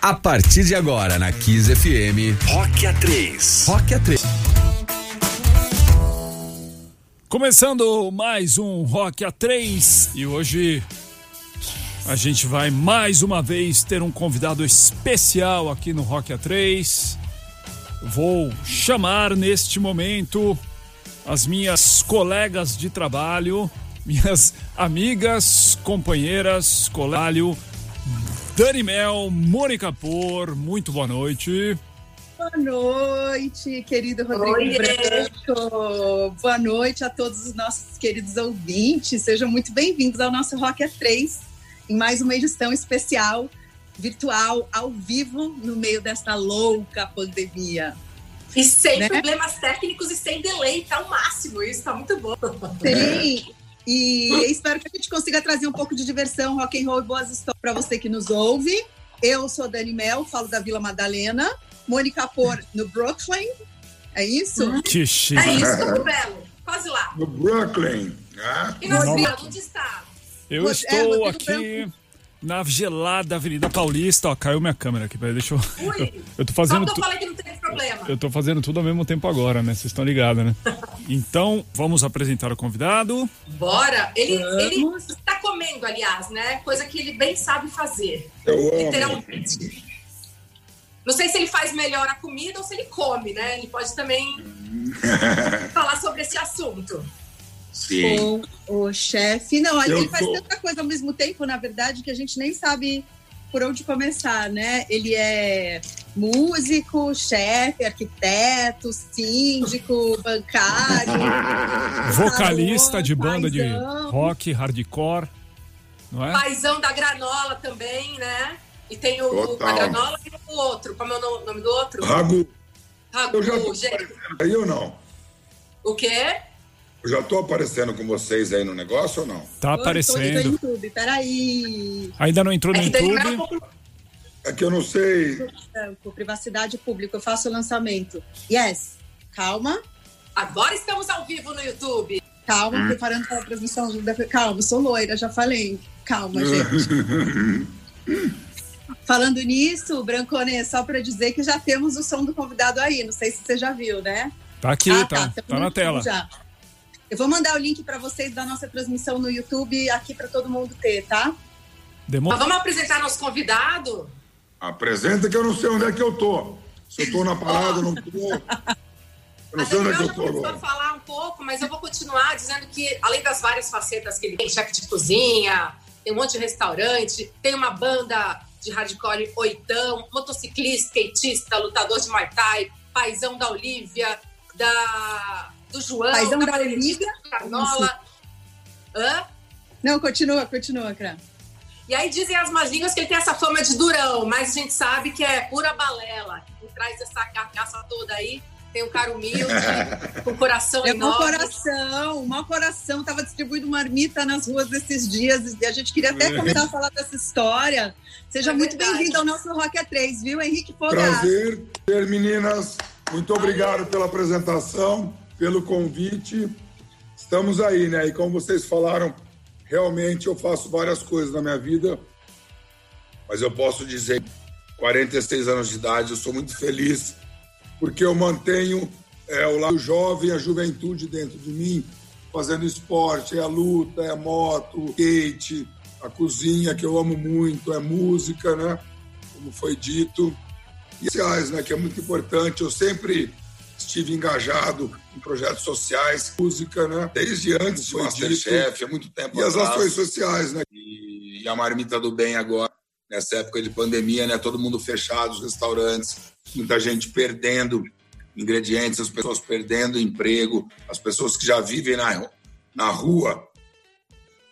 A partir de agora, na Kiss FM, Rock A3. Rock A3. Começando mais um Rock A3 e hoje a gente vai mais uma vez ter um convidado especial aqui no Rock A3. Vou chamar neste momento as minhas colegas de trabalho, minhas amigas, companheiras, colalho, Dani Mel, Mônica Por, muito boa noite. Boa noite, querido Rodrigo Oi, Branco. Boa noite a todos os nossos queridos ouvintes. Sejam muito bem-vindos ao nosso Rock A3, em mais uma edição especial, virtual, ao vivo, no meio desta louca pandemia. E sem né? problemas técnicos e sem delay, tá o máximo. Isso tá muito bom. Sim. E espero que a gente consiga trazer um pouco de diversão, rock and roll e boas histórias para você que nos ouve. Eu sou Dani Mel, falo da Vila Madalena. Mônica Por, no Brooklyn. É isso? Hum. Que chique. É isso, no Belo. Quase lá. No Brooklyn. Ah. E nós, onde está? Eu é, estou é, aqui na gelada Avenida Paulista. Ó, caiu minha câmera aqui, peraí, deixa eu. Ui, eu tô fazendo. Só que eu falei que não tem problema. Eu tô fazendo tudo ao mesmo tempo agora, né? Vocês estão ligados, né? então, vamos apresentar o convidado. Bora! Ele, ele está comendo, aliás, né? Coisa que ele bem sabe fazer. Eu literalmente. Não sei se ele faz melhor a comida ou se ele come, né? Ele pode também falar sobre esse assunto. Sim. O, o chefe. Não, eu ele faz tanta coisa ao mesmo tempo, na verdade, que a gente nem sabe por onde começar, né? Ele é músico, chefe, arquiteto, síndico, bancário, vocalista de banda de rock, hardcore, não é? Paizão da granola também, né? E tem o, Total. a granola e o outro. Como é o nome do outro? Ragu. Ragu, Eu já gente. Aí ou não? O quê? Eu já tô aparecendo com vocês aí no negócio ou não? Tá aparecendo. No YouTube, peraí. Ainda não entrou no é YouTube? É que eu não sei. Privacidade pública, eu faço o lançamento. Yes. Calma. Agora estamos ao vivo no YouTube. Calma, hum. preparando para a transmissão. Calma, sou loira, já falei. Calma, gente. Falando nisso, Brancone, só para dizer que já temos o som do convidado aí. Não sei se você já viu, né? Tá aqui, ah, tá, tá, tá na tela. Já. Eu vou mandar o link para vocês da nossa transmissão no YouTube aqui para todo mundo ter, tá? Mas vamos apresentar nosso convidado? Apresenta que eu não sei onde é que eu tô. Se eu tô na parada, não tô. Eu não sei onde é que eu tô. Eu falar um pouco, mas eu vou continuar dizendo que, além das várias facetas que ele tem, chefe de cozinha, tem um monte de restaurante, tem uma banda de hardcore oitão, motociclista, skatista, lutador de Muay Thai, paizão da Olivia, da do João, Paizão da Olivia. Carnola. Hã? Não, continua, continua, Cra. E aí dizem as más línguas que ele tem essa fama de durão, mas a gente sabe que é pura balela. Por trás dessa carcaça toda aí, tem um cara humilde, com coração é enorme. Mau coração, mau coração. Tava distribuindo marmita nas ruas esses dias e a gente queria até começar a falar dessa história. Seja é muito bem-vindo ao nosso Rock A3, viu, Henrique Fogato? Prazer ter, meninas. Muito obrigado pela apresentação pelo convite. Estamos aí, né? E como vocês falaram, realmente eu faço várias coisas na minha vida, mas eu posso dizer, 46 anos de idade, eu sou muito feliz porque eu mantenho é, o lado jovem, a juventude dentro de mim, fazendo esporte, é a luta, é a moto, skate, a cozinha que eu amo muito, é música, né? Como foi dito. E sociais, né? Que é muito importante. Eu sempre estive engajado em projetos sociais, música, né? Desde antes do Masterchef, há muito tempo E atrás. as ações sociais, né? E, e, a Marmita do Bem agora, nessa época de pandemia, né? Todo mundo fechado, os restaurantes, muita gente perdendo ingredientes, as pessoas perdendo emprego, as pessoas que já vivem na, na rua,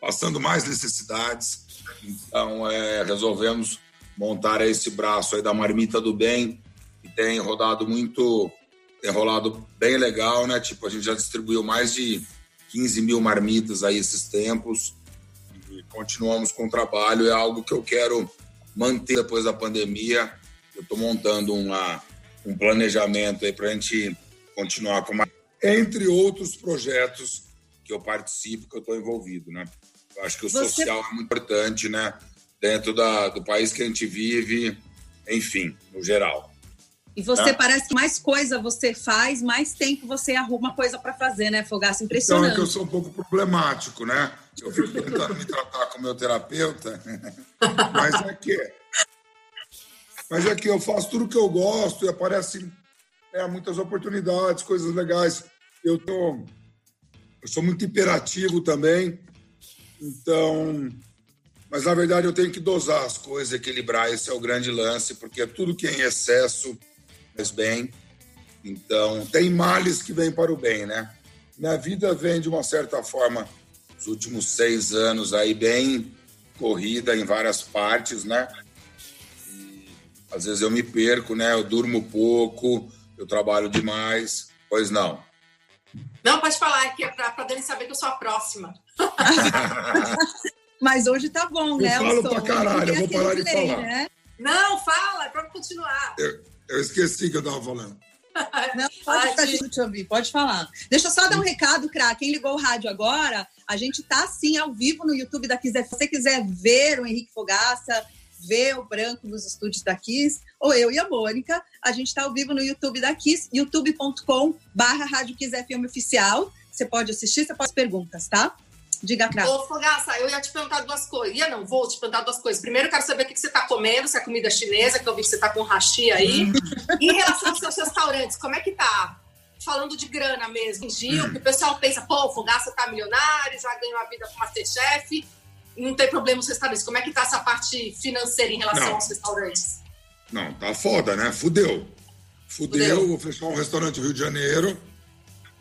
passando mais necessidades. Então, é, resolvemos montar esse braço aí da Marmita do Bem, que tem rodado muito tem rolado bem legal, né? Tipo, a gente já distribuiu mais de 15 mil marmitas aí esses tempos e continuamos com o trabalho. É algo que eu quero manter depois da pandemia. Eu estou montando uma, um planejamento aí para a gente continuar com mais... Entre outros projetos que eu participo, que eu estou envolvido, né? Eu acho que o Você... social é muito importante, né? Dentro da, do país que a gente vive, enfim, no geral. E você tá? parece que mais coisa você faz, mais tempo você arruma coisa para fazer, né, Fogaça? Impressionante. Então é que eu sou um pouco problemático, né? Eu fico tentando me tratar com meu terapeuta, mas é que mas é que eu faço tudo que eu gosto e aparecem é, muitas oportunidades, coisas legais. Eu tô, eu sou muito imperativo também, então, mas na verdade eu tenho que dosar as coisas, equilibrar. Esse é o grande lance, porque tudo que é em excesso faz bem. Então, tem males que vêm para o bem, né? Minha vida vem de uma certa forma, os últimos seis anos aí, bem corrida em várias partes, né? E, às vezes eu me perco, né? Eu durmo pouco, eu trabalho demais. Pois não. Não, pode falar, que é para Dani saber que eu sou a próxima. Mas hoje tá bom, né? Eu falo pra caralho, eu vou parar de falar. Né? Não, fala, é pra continuar. Eu, eu esqueci que eu tava falando. Não, pode, ah, te ouvir, pode falar. Deixa eu só dar um recado, Cra. Quem ligou o rádio agora, a gente tá sim ao vivo no YouTube da Kiss. Se você quiser ver o Henrique Fogaça, ver o Branco nos estúdios da Kiss, ou eu e a Mônica, a gente está ao vivo no YouTube da Kiss, youtube.com barra Rádio Kiss FM Oficial. Você pode assistir, você pode perguntas, tá? Diga, Crato. Ô, Fogaça, eu ia te perguntar duas coisas. Ia não, vou te perguntar duas coisas. Primeiro, eu quero saber o que você está comendo, se é comida chinesa, que eu vi que você está com hashi aí. Hum. em relação aos seus restaurantes, como é que tá? Falando de grana mesmo, Gil, que o pessoal pensa, pô, o Fogaça tá milionário, já ganhou a vida com Masterchef, não tem problema nos restaurantes. Como é que tá essa parte financeira em relação não. aos restaurantes? Não, tá foda, né? Fudeu. Fudeu, Fudeu. vou fechar um restaurante no Rio de Janeiro.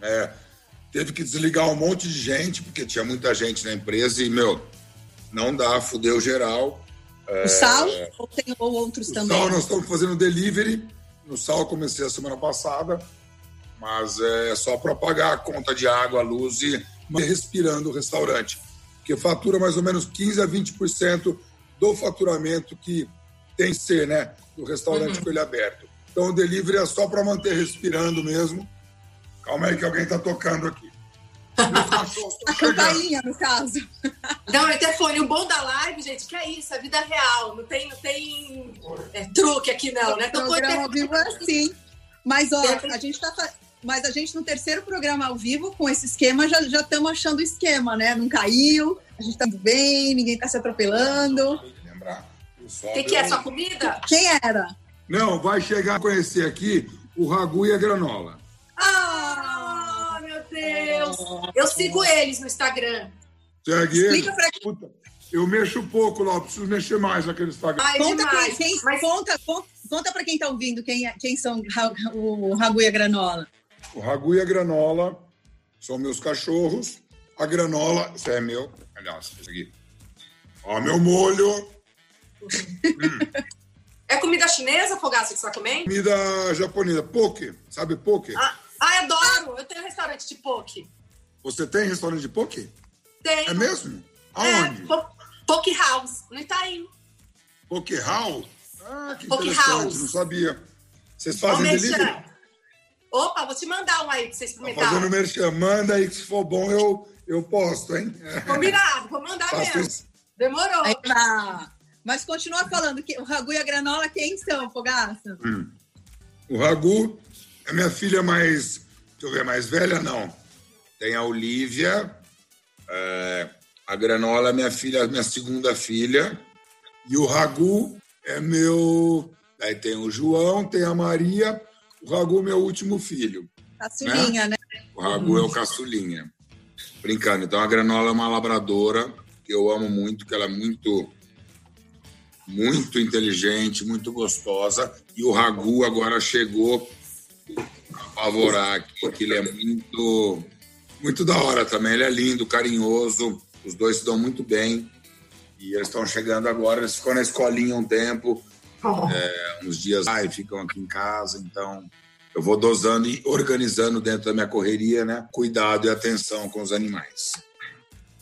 É, teve que desligar um monte de gente, porque tinha muita gente na empresa e, meu, não dá, fudeu geral. O é... Sal ou tem ou outros o também? Sal nós estamos fazendo delivery. No Sal comecei a semana passada, mas é só para pagar a conta de água, luz e respirando o restaurante. Porque fatura mais ou menos 15 a 20% do faturamento que tem que ser, né? Do restaurante uhum. com ele aberto. Então o delivery é só para manter respirando mesmo Calma aí que alguém tá tocando aqui. A campainha, no caso. Não, é telefone. O bom da live, gente, que é isso, é vida real. Não tem, não tem é, truque aqui, não, né? Então, programa ao vivo é assim. Mas, ó, a gente tá. Mas a gente no terceiro programa ao vivo, com esse esquema, já estamos achando o esquema, né? Não caiu, a gente tá bem, ninguém tá se atropelando. O que, que é sua comida? Quem era? Não, vai chegar a conhecer aqui o ragu e a granola. Ah, Eu sigo eles no Instagram. Segue eles? Puta, eu mexo pouco lá, preciso mexer mais naquele Instagram. Ai, conta, quem, quem, Mas... conta, conta, conta para quem está ouvindo quem, quem são o Ragu e a Granola. O Ragu e a Granola são meus cachorros. A granola, esse é meu. Aliás, esse aqui. Ó, meu molho. hum. É comida chinesa, Fogaça, que você está comendo? Comida japonesa. Poke. Sabe poke? Ah, ah, adoro! Eu tenho restaurante de poke. Você tem restaurante de poke? Tem. É mesmo? Aonde? É, po poke House, no Itaim. Poke House? Ah, que poke interessante, House. não sabia. Vocês fazem Ô, delivery? Opa, vou te mandar um aí pra você experimentar. Tá fazendo merchan. Manda aí que se for bom eu, eu posto, hein? Combinado, vou mandar Faço mesmo. Isso. Demorou. Aí, tá. Mas continua falando que o Ragu e a Granola quem são, Fogaça? Hum. O Ragu a minha filha mais, deixa eu ver, mais velha, não. Tem a Olivia, é, a Granola, minha filha, minha segunda filha. E o Ragu é meu. Aí tem o João, tem a Maria. O Ragu, meu último filho. Caçulinha, né? né? O Ragu é o caçulinha. Brincando. Então a Granola é uma labradora que eu amo muito, que ela é muito muito inteligente, muito gostosa. E o Ragu agora chegou apavorar aqui, que ele é muito, muito da hora também. Ele é lindo, carinhoso, os dois se dão muito bem. E eles estão chegando agora, eles ficam na escolinha um tempo, oh. é, uns dias lá e ficam aqui em casa, então eu vou dosando e organizando dentro da minha correria, né? Cuidado e atenção com os animais.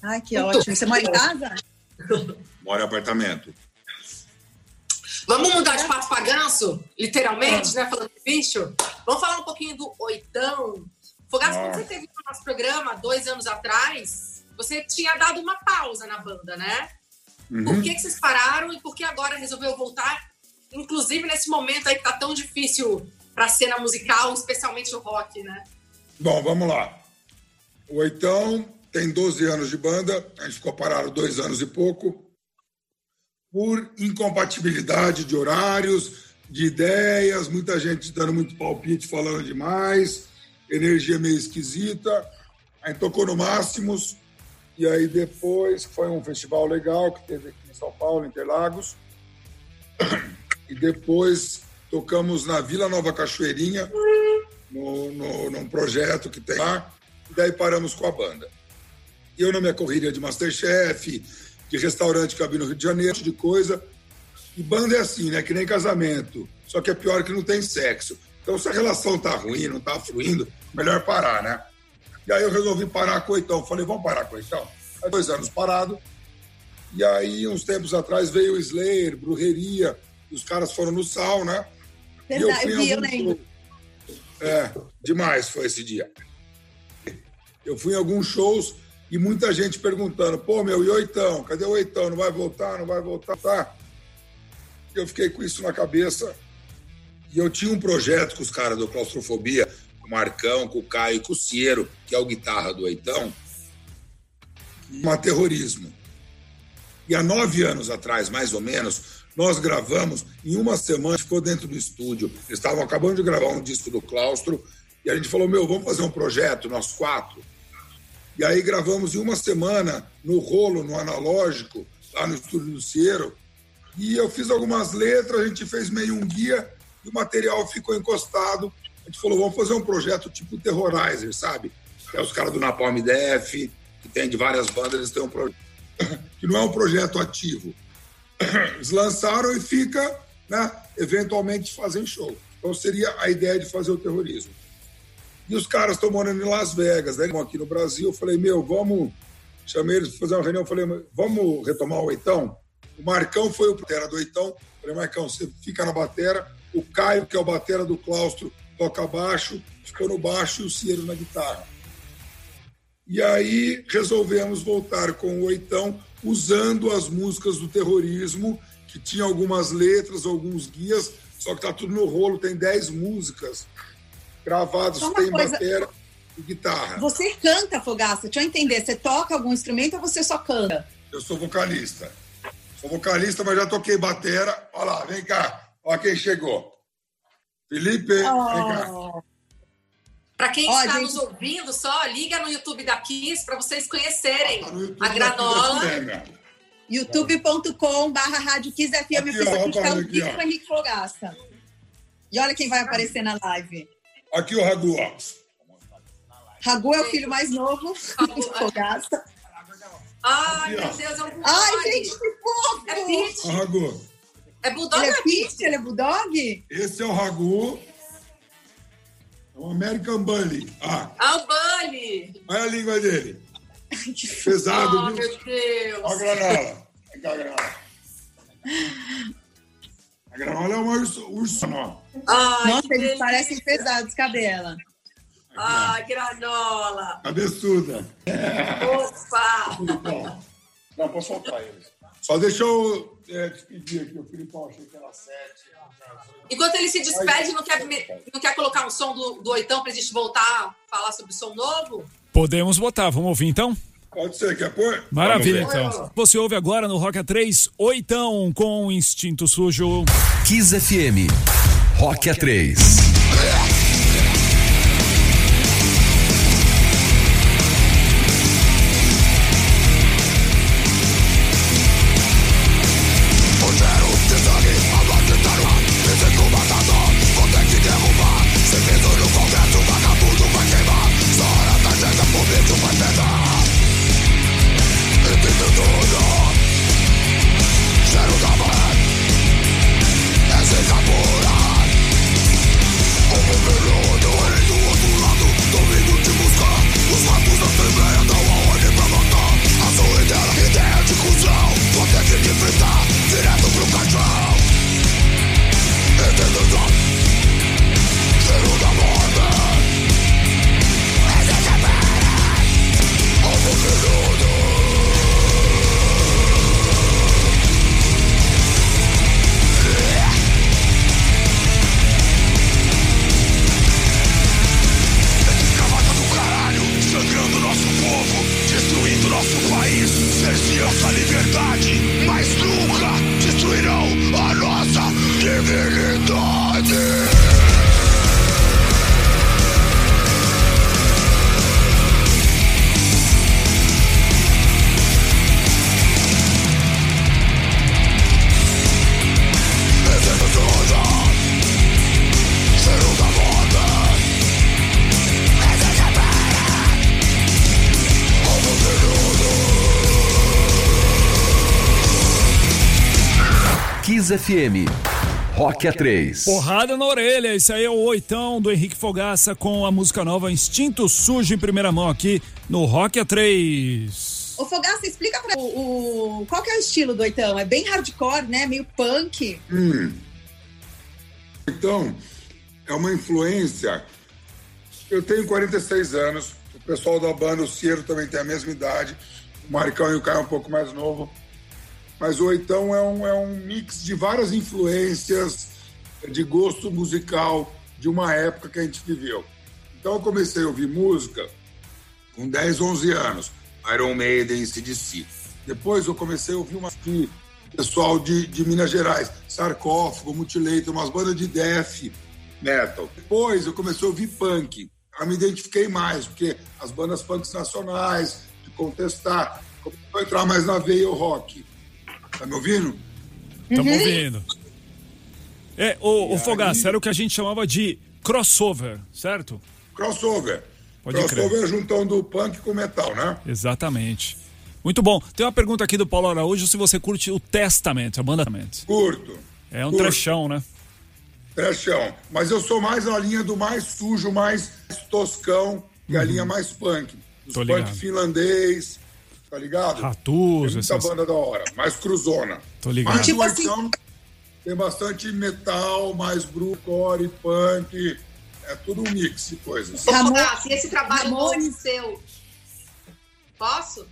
Ai, que ótimo. Você mora em casa? Moro em apartamento. Vamos mudar de passo para ganso, literalmente, né? Falando de bicho. Vamos falar um pouquinho do oitão. Fogaço, quando você teve no nosso programa dois anos atrás, você tinha dado uma pausa na banda, né? Uhum. Por que, que vocês pararam e por que agora resolveu voltar inclusive nesse momento aí que tá tão difícil para a cena musical, especialmente o rock, né? Bom, vamos lá. O Oitão tem 12 anos de banda, a gente ficou parado dois anos e pouco, por incompatibilidade de horários, de ideias, muita gente dando muito palpite, falando demais, energia meio esquisita. A gente tocou no Máximos, e aí depois foi um festival legal que teve aqui em São Paulo, Interlagos. E depois tocamos na Vila Nova Cachoeirinha, no, no, num projeto que tem lá, e daí paramos com a banda. E eu na minha corrida de Masterchef, de restaurante que abri no Rio de Janeiro, de coisa. E banda é assim, né? Que nem casamento. Só que é pior que não tem sexo. Então, se a relação tá ruim, não tá fluindo, melhor parar, né? E aí eu resolvi parar com o Eitão. Falei, vamos parar com o? Há dois anos parado. E aí, uns tempos atrás, veio o Slayer, Brujeria, e os caras foram no sal, né? Verdade, eu, vi, eu. É, demais foi esse dia. Eu fui em alguns shows e muita gente perguntando: pô, meu, e Oitão? Cadê o Oitão? Não vai voltar? Não vai voltar? Tá. Eu fiquei com isso na cabeça. E eu tinha um projeto com os caras do Claustrofobia, o Marcão, com o Caio e com o Ciero, que é o guitarra do Oitão, uma terrorismo. E há nove anos atrás, mais ou menos, nós gravamos, em uma semana, ficou dentro do estúdio. Eles estavam acabando de gravar um disco do Claustro, e a gente falou: Meu, vamos fazer um projeto, nós quatro. E aí gravamos em uma semana, no rolo, no analógico, lá no estúdio do Ciero. E eu fiz algumas letras, a gente fez meio um guia, e o material ficou encostado. A gente falou: Vamos fazer um projeto tipo Terrorizer, sabe? É os caras do Napalm Def, que tem de várias bandas, eles têm um projeto. que não é um projeto ativo eles lançaram e fica, né, eventualmente fazem show. Então seria a ideia de fazer o terrorismo. E os caras estão morando em Las Vegas, né? aqui no Brasil. Eu falei, meu, vamos. Chamei eles para fazer uma reunião. Falei, vamos retomar o Oitão? O Marcão foi o batera do Oitão. Falei, Marcão, você fica na batera. O Caio, que é o batera do claustro, toca baixo, ficou no baixo e o Ciero na guitarra. E aí resolvemos voltar com o Oitão usando as músicas do terrorismo, que tinha algumas letras, alguns guias, só que tá tudo no rolo, tem 10 músicas gravadas, tem coisa... bateria e guitarra. Você canta, Fogaça? Deixa eu entender, você toca algum instrumento ou você só canta? Eu sou vocalista. Sou vocalista, mas já toquei batera. Olha lá, vem cá. Olha quem chegou. Felipe, oh. Para quem oh, está gente... nos ouvindo, só liga no YouTube da Kiss para vocês conhecerem ah, a granola. youtube.com barra Rádio Kiss FM. Eu aqui, tá o vídeo para Henrique Fogaça. E olha quem vai aparecer na live. Aqui o Ragu, ó. Ragu é o filho mais novo do Fogaça. Ai, meu Deus, é um. Ai, gente, que fofo! É. Ragu. É bulldog Ele é Pete? Ele é bulldog? Esse é o Ragu. É um American Bully. Ah. Ah, o Bully! Olha a língua dele. Pesado, oh, viu? meu Deus. Olha a granola. Cá, a granola. A granola é um urso, urso nó. Ai, Nossa, eles delícia. parecem pesados, cadela. Ai, granola. Cabeçuda. Opa! Não, posso soltar eles. Só deixa eu é, despedir aqui. O Filipão achei que era sete. Enquanto ele se despede, não quer, não quer colocar um som do, do oitão pra gente voltar a falar sobre som novo? Podemos botar, vamos ouvir então? Pode ser, quer pôr? Maravilha, então. Você ouve agora no Rock A3, oitão com Instinto Sujo. Kiss FM, Rock A3. FM. Rock A3. Porrada na orelha, esse aí é o oitão do Henrique Fogaça com a música nova Instinto Sujo em primeira mão aqui no Rock A3. Ô Fogaça, explica pra o, o, qual que é o estilo do oitão? É bem hardcore, né? Meio punk. Hum. Então, é uma influência. Eu tenho 46 anos, o pessoal da banda, o Ciero também tem a mesma idade, o Maricão e o Caio é um pouco mais novo mas o Oitão é um, é um mix de várias influências de gosto musical de uma época que a gente viveu. Então eu comecei a ouvir música com 10, 11 anos, Iron Maiden, CDC. Depois eu comecei a ouvir uma aqui, pessoal de, de Minas Gerais, Sarcófago, Mutilator, umas bandas de death metal. Depois eu comecei a ouvir punk. Eu me identifiquei mais, porque as bandas punks nacionais, de contestar, começou a entrar mais na veia o rock. Tá me ouvindo? Estamos uhum. ouvindo. É, o, o Fogaça, era o que a gente chamava de crossover, certo? Crossover. Pode crossover crer. é juntão do punk com metal, né? Exatamente. Muito bom. Tem uma pergunta aqui do Paulo Araújo se você curte o Testament, a banda Testament. Curto. É um curto. trechão, né? Trechão. Mas eu sou mais na linha do mais sujo, mais toscão, uhum. a linha mais punk. Os punk ligado. finlandês, tá ligado? Ratus, tem muita essas... banda da hora, mais cruzona. Tô ligado. Mas tipo assim... tem bastante metal, mais core, punk, é tudo um mix de coisas. Ramon, se esse trabalho novo seu, posso?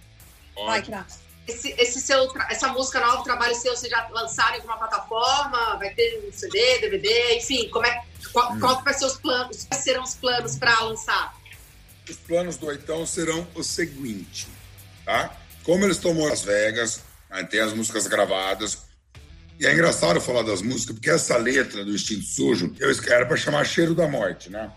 Vai, Craft. Esse, esse seu, essa música nova, trabalho seu, você já lançaram em alguma plataforma? Vai ter um CD, DVD, enfim, como é, qual, hum. qual que vai ser os planos? Quais serão os planos para lançar? Os planos do Oitão serão o seguinte tá? Como eles tomam Las Vegas, né, tem as músicas gravadas. E é engraçado falar das músicas, porque essa letra do Instinto Sujo, eu era para chamar Cheiro da Morte, né?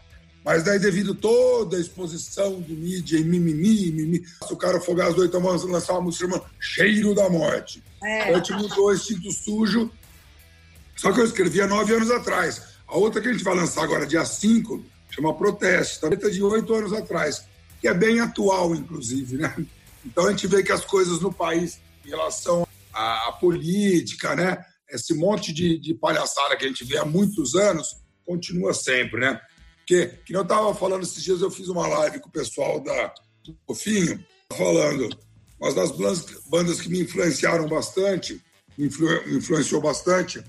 Mas daí, devido toda a exposição do mídia e mimimi, mimimi, o cara Fogás do então vamos lançar uma música chamada Cheiro da Morte. É. A gente mudou Instinto Sujo, só que eu escrevi há nove anos atrás. A outra que a gente vai lançar agora, dia 5, chama Protesto, tá letra de oito anos atrás, que é bem atual, inclusive, né? Então a gente vê que as coisas no país, em relação à, à política, né? Esse monte de, de, palhaçada que a gente vê há muitos anos, continua sempre, né? Porque, que eu estava falando esses dias, eu fiz uma live com o pessoal da Fofinho, falando, mas das bandas que me influenciaram bastante, me influenciou bastante,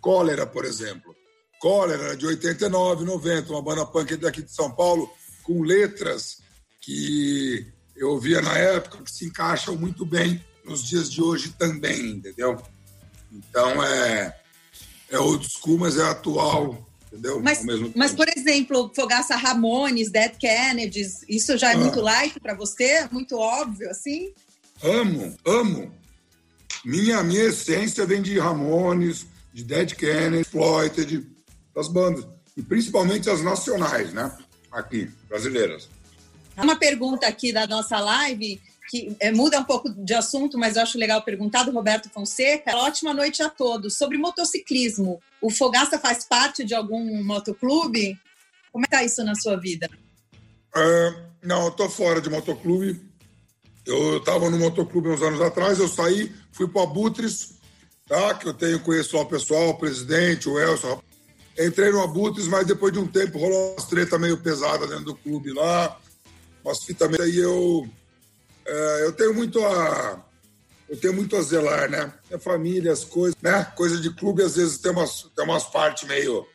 Cólera, por exemplo. Cólera, de 89, 90, uma banda punk daqui de São Paulo, com letras que eu ouvia na época que se encaixam muito bem nos dias de hoje também, entendeu? Então é, é old school, mas é atual, entendeu? Mas, mas por exemplo, Fogaça Ramones, Dead Kennedys, isso já é ah. muito light para você? Muito óbvio, assim? Amo, amo. Minha, minha essência vem de Ramones, de Dead Kennedy, Floyd, das bandas. E principalmente as nacionais, né? Aqui, brasileiras. Uma pergunta aqui da nossa live, que é, muda um pouco de assunto, mas eu acho legal perguntar, do Roberto Fonseca. Ótima noite a todos. Sobre motociclismo, o Fogaça faz parte de algum motoclube? Como é que tá isso na sua vida? É, não, eu tô fora de motoclube. Eu estava no motoclube uns anos atrás, eu saí, fui para Abutres, tá? que eu tenho, conheço lá o pessoal, o presidente, o Elson. Entrei no Abutres, mas depois de um tempo rolou umas treta meio pesada dentro do clube lá umas fitas aí eu é, eu tenho muito a eu tenho muito a zelar, né? A família, as coisas, né? Coisa de clube às vezes tem umas tem umas partes meio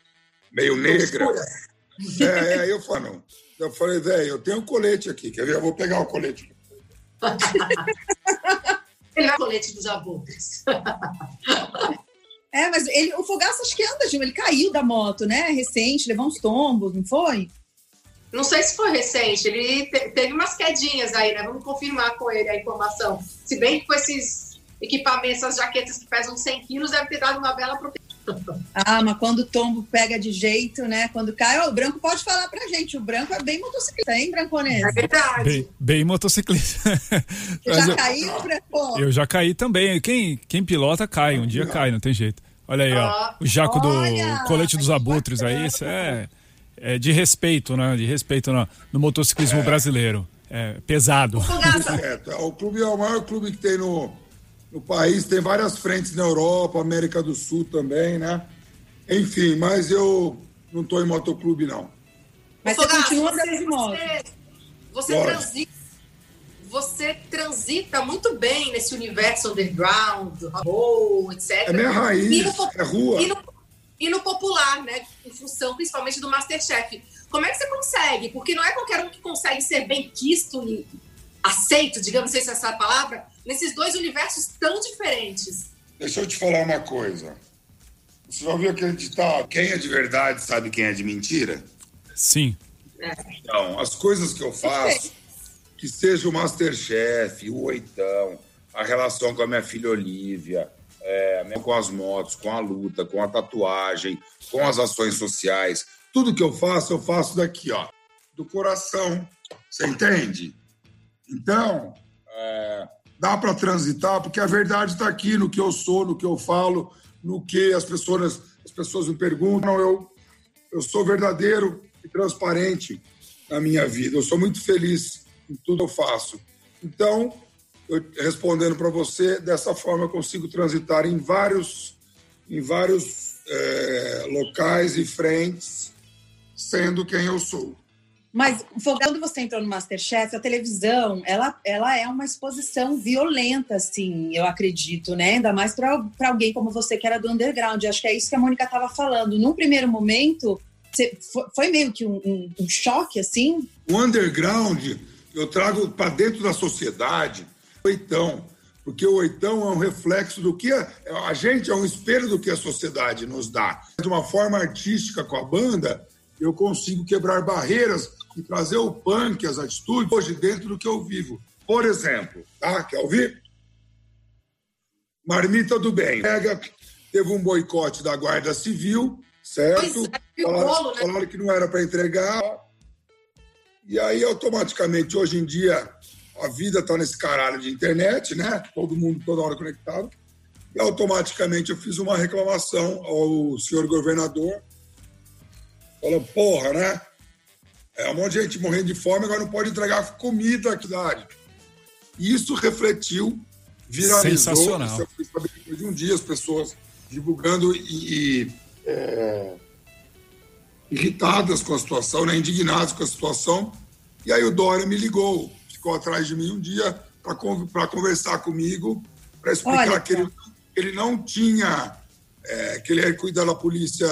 meio negra. É, é, aí eu falo, eu falei, velho, eu tenho um colete aqui, quer ver? Eu vou pegar o colete. Pegar o colete dos abutres. É, mas ele, o Fogaça acho que anda, Gil. Ele caiu da moto, né? Recente, levou uns tombos, não foi? Não sei se foi recente, ele te, teve umas quedinhas aí, né? Vamos confirmar com ele a informação. Se bem que com esses equipamentos, essas jaquetas que pesam 100 quilos, deve ter dado uma bela proteção. Ah, mas quando o tombo pega de jeito, né? Quando cai, ó, o branco pode falar pra gente. O branco é bem motociclista, hein, Branconese? É verdade. Bem, bem motociclista. Você já eu, caiu, Branco? Eu já caí também. Quem, quem pilota cai, um dia cai, não tem jeito. Olha aí, ó. O jaco Olha, do colete dos abutres aí, isso é, é de respeito, né? De respeito no, no motociclismo é. brasileiro. É pesado. É, o clube é o maior clube que tem no, no país, tem várias frentes na Europa, América do Sul também, né? Enfim, mas eu não estou em motoclube, não. Mas você continua andando de moto. Você, você transita, você transita muito bem nesse universo underground, roll, etc. É minha raiz, no, é rua. E no, e no popular, né? Em função principalmente do Masterchef. Como é que você consegue? Porque não é qualquer um que consegue ser bem quisto e aceito, digamos, não sei se é essa palavra, nesses dois universos tão diferentes. Deixa eu te falar uma coisa. Você já ouviu aquele ditado? Quem é de verdade sabe quem é de mentira? Sim. É. Então, as coisas que eu faço, que seja o Masterchef, o Oitão, a relação com a minha filha Olivia, é, com as motos, com a luta, com a tatuagem, com as ações sociais, tudo que eu faço, eu faço daqui, ó, do coração. Você entende? Então, é, dá para transitar, porque a verdade está aqui no que eu sou, no que eu falo, no que as pessoas, as pessoas me perguntam. Eu, eu sou verdadeiro e transparente na minha vida. Eu sou muito feliz em tudo que eu faço. Então, eu, respondendo para você, dessa forma eu consigo transitar em vários, em vários é, locais e frentes, sendo quem eu sou. Mas quando você entrou no Masterchef, a televisão, ela, ela é uma exposição violenta, assim, eu acredito, né? Ainda mais para alguém como você que era do underground. Acho que é isso que a Mônica estava falando. Num primeiro momento, você, foi meio que um, um, um choque, assim? O underground eu trago para dentro da sociedade oitão, porque o oitão é um reflexo do que a, a gente é um espelho do que a sociedade nos dá. De uma forma artística com a banda, eu consigo quebrar barreiras e trazer o punk, as atitudes, hoje dentro do que eu vivo. Por exemplo, tá? Quer ouvir? Marmita do Bem. Pega, teve um boicote da Guarda Civil, certo? É, falaram, bolo, né? falaram que não era para entregar. E aí, automaticamente, hoje em dia, a vida está nesse caralho de internet, né? Todo mundo toda hora conectado. E automaticamente eu fiz uma reclamação ao senhor governador. Falou, porra, né? É um monte de gente morrendo de fome, agora não pode entregar comida à cidade. Isso refletiu, viralizou. Sensacional. Eu fui saber depois de um dia as pessoas divulgando e, e é, irritadas com a situação, né, indignadas com a situação. E aí o Dória me ligou, ficou atrás de mim um dia para conversar comigo, para explicar Olha, que ele, ele não tinha, é, que ele ia cuidar da polícia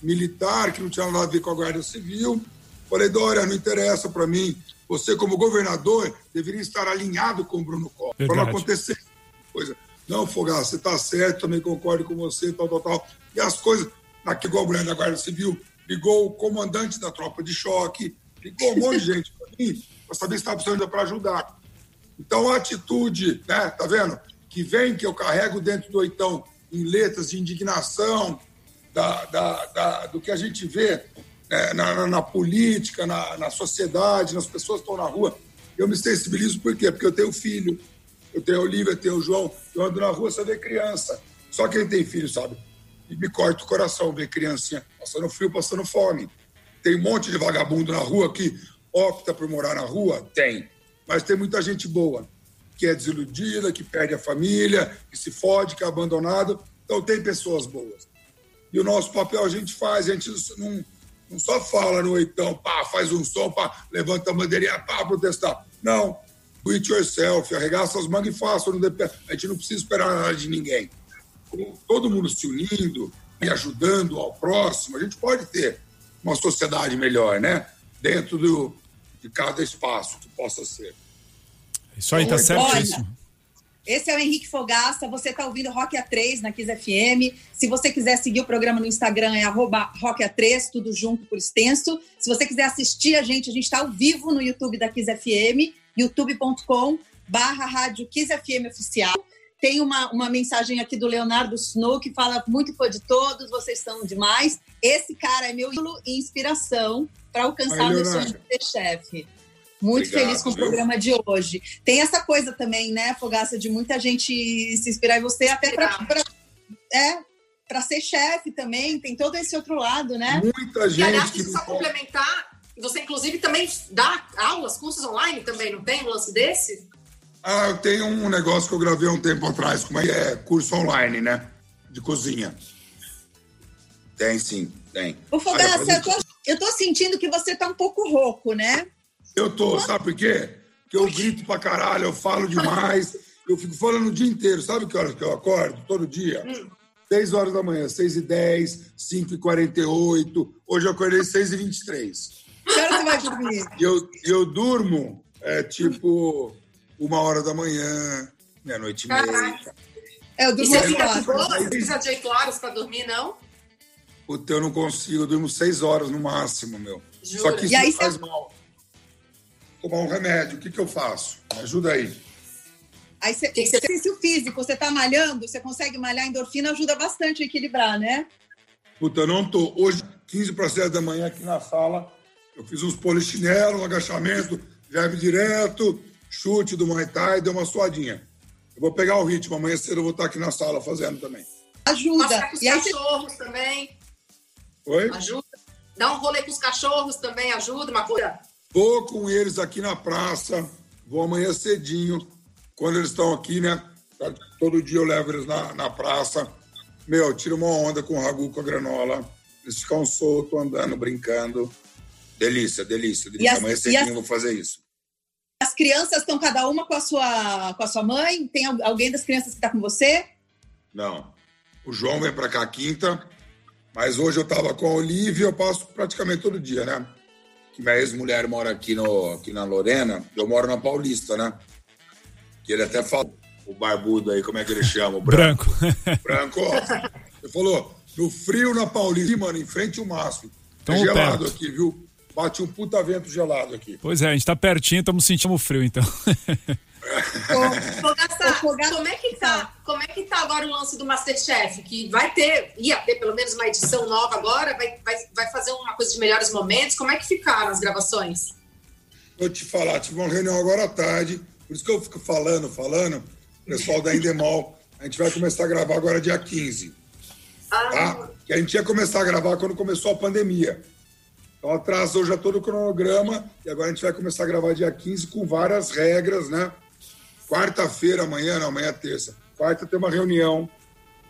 militar, que não tinha nada a ver com a Guarda Civil, Falei, Dória, não interessa para mim. Você, como governador, deveria estar alinhado com o Bruno Covas. Para não acontecer coisa. Não, Fogar, você está certo, também concordo com você, tal, tal, tal. E as coisas, aqui igual a mulher da Guarda Civil, ligou o comandante da tropa de choque, ligou um monte de gente para mim, para saber se estava precisando para ajudar. Então, a atitude, né, tá vendo? Que vem, que eu carrego dentro do oitão, em letras de indignação, da, da, da, do que a gente vê é, na, na, na, política, na, na, sociedade, nas pessoas que estão na rua. Eu me sensibilizo por quê? Porque eu tenho filho, eu tenho a Olivia, eu tenho o João, eu ando na rua, você vê criança. Só quem tem filho sabe. E me corta o coração ver criancinha passando frio, passando fome. Tem um monte de vagabundo na rua que opta por morar na rua? Tem. Mas tem muita gente boa, que é desiludida, que perde a família, que se fode, que é abandonado. Então tem pessoas boas. E o nosso papel a gente faz, a gente não não só fala no oitão, pá, faz um som, pá, levanta a bandeirinha, pá, protestar. Não. Do it yourself, arregaça as mangas e faça. A gente não precisa esperar nada de ninguém. Com todo mundo se unindo e ajudando ao próximo, a gente pode ter uma sociedade melhor, né? Dentro do, de cada espaço que possa ser. Isso aí, tá então, tá certíssimo. Esse é o Henrique Fogaça, você está ouvindo Rock A3 na Kiss FM. Se você quiser seguir o programa no Instagram, é Rock A3, tudo junto por extenso. Se você quiser assistir a gente, a gente está ao vivo no YouTube da Kiss FM, youtube.com barra rádio Kiss FM Oficial. Tem uma, uma mensagem aqui do Leonardo Snow que fala muito fã de todos, vocês são demais. Esse cara é meu ídolo e inspiração para alcançar meu sonho de ser chefe. Muito Obrigado, feliz com viu? o programa de hoje. Tem essa coisa também, né, Fogaça, de muita gente se inspirar em você, até para é, para ser chefe também. Tem todo esse outro lado, né? Muita gente. E, aliás, que só complementar, você inclusive também dá aulas, cursos online também, não tem um lance desse? Ah, eu tenho um negócio que eu gravei um tempo atrás, como é, é curso online, né? De cozinha. Tem sim, tem. O Fogaça, eu, tô, eu tô sentindo que você tá um pouco rouco, né? Eu tô, sabe por quê? Porque eu grito pra caralho, eu falo demais, eu fico falando o dia inteiro. Sabe que horas que eu acordo? Todo dia? Hum. 6 horas da manhã, 6 e 10, 5 e 48. Hoje eu acordei 6 e 23. Que hora você vai dormir? Eu, eu durmo, é, tipo uma hora da manhã, meia-noite e meia. É, eu durmo e você fica de boa? Você precisa de claros para dormir, não? Puta, eu não consigo, eu durmo seis horas no máximo, meu. Jura? Só que isso aí, faz você... mal. Tomar um remédio, o que, que eu faço? Me ajuda aí. Aí você, que exercício físico, você tá malhando, você consegue malhar, endorfina ajuda bastante a equilibrar, né? Puta, eu não tô. Hoje, 15 para 7 da manhã aqui na sala, eu fiz uns polichinelos, agachamento, jab direto, chute do Muay Thai, deu uma suadinha. Eu vou pegar o ritmo, amanhã cedo eu vou estar aqui na sala fazendo também. Ajuda. Com os e cachorros também. Oi? Ajuda. Dá um rolê com os cachorros também, ajuda, uma coisa. Vou com eles aqui na praça, vou amanhã cedinho, quando eles estão aqui, né? Todo dia eu levo eles na, na praça. Meu, tiro uma onda com o ragu, com a granola. Eles ficam soltos, andando, brincando. Delícia, delícia, delícia. As, amanhã cedinho as... eu vou fazer isso. As crianças estão cada uma com a sua, com a sua mãe? Tem alguém das crianças que está com você? Não. O João vem para cá quinta, mas hoje eu estava com a Olivia, eu passo praticamente todo dia, né? Que minha ex-mulher mora aqui, no, aqui na Lorena, eu moro na Paulista, né? Que ele até fala, o barbudo aí, como é que ele chama? O branco. Branco, ó. Ele falou, no frio na Paulista, mano, em frente ao máximo. Tá gelado perto. aqui, viu? Bate um puta vento gelado aqui. Pois é, a gente tá pertinho, estamos sentindo frio, então. Ô, como é que tá? Como é que tá agora o lance do Masterchef? Que vai ter, ia ter pelo menos uma edição nova agora, vai, vai, vai fazer uma coisa de melhores momentos. Como é que ficaram as gravações? Vou te falar, tive uma reunião agora à tarde, por isso que eu fico falando, falando, pessoal da Endemol, a gente vai começar a gravar agora dia 15. Ah. Tá? Que a gente ia começar a gravar quando começou a pandemia. Então atrasou já todo o cronograma e agora a gente vai começar a gravar dia 15 com várias regras, né? Quarta-feira, amanhã, não, amanhã é terça. Quarta tem uma reunião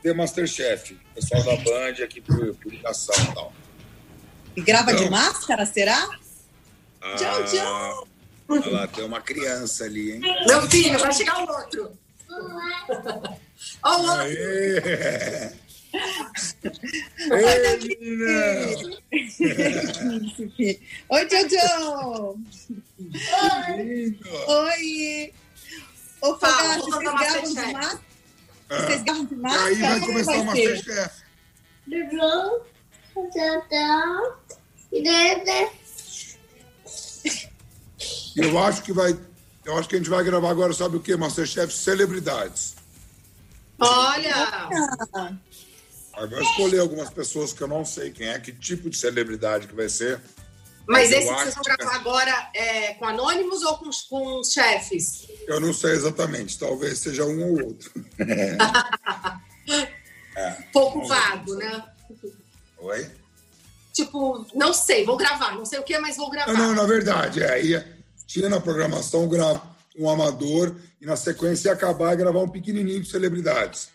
de Masterchef. Pessoal da Band aqui por, por ligação e tal. E grava então, de máscara, será? Ah, tchau, tchau. Olha lá, tem uma criança ali, hein? Meu filho, vai chegar o outro. Olha o outro. Aê. Oi, Jojo! Oi! Oi! Ô, Fogaça, vocês gravam de máscara? Vocês gravam de máscara? Aí vai começar o Masterchef. Eu acho que vai. Eu acho que a gente vai gravar agora, sabe o que? Masterchef Celebridades. Olha! Vai escolher algumas pessoas que eu não sei quem é, que tipo de celebridade que vai ser. Mas, esse que vocês vão gravar que... agora é com anônimos ou com, com chefes? Eu não sei exatamente, talvez seja um ou outro. é. Pouco vago, né? Oi? Tipo, não sei, vou gravar, não sei o que, mas vou gravar. Não, não na verdade, é, ia, tinha na programação gravar um amador e na sequência ia acabar e gravar um pequenininho de celebridades.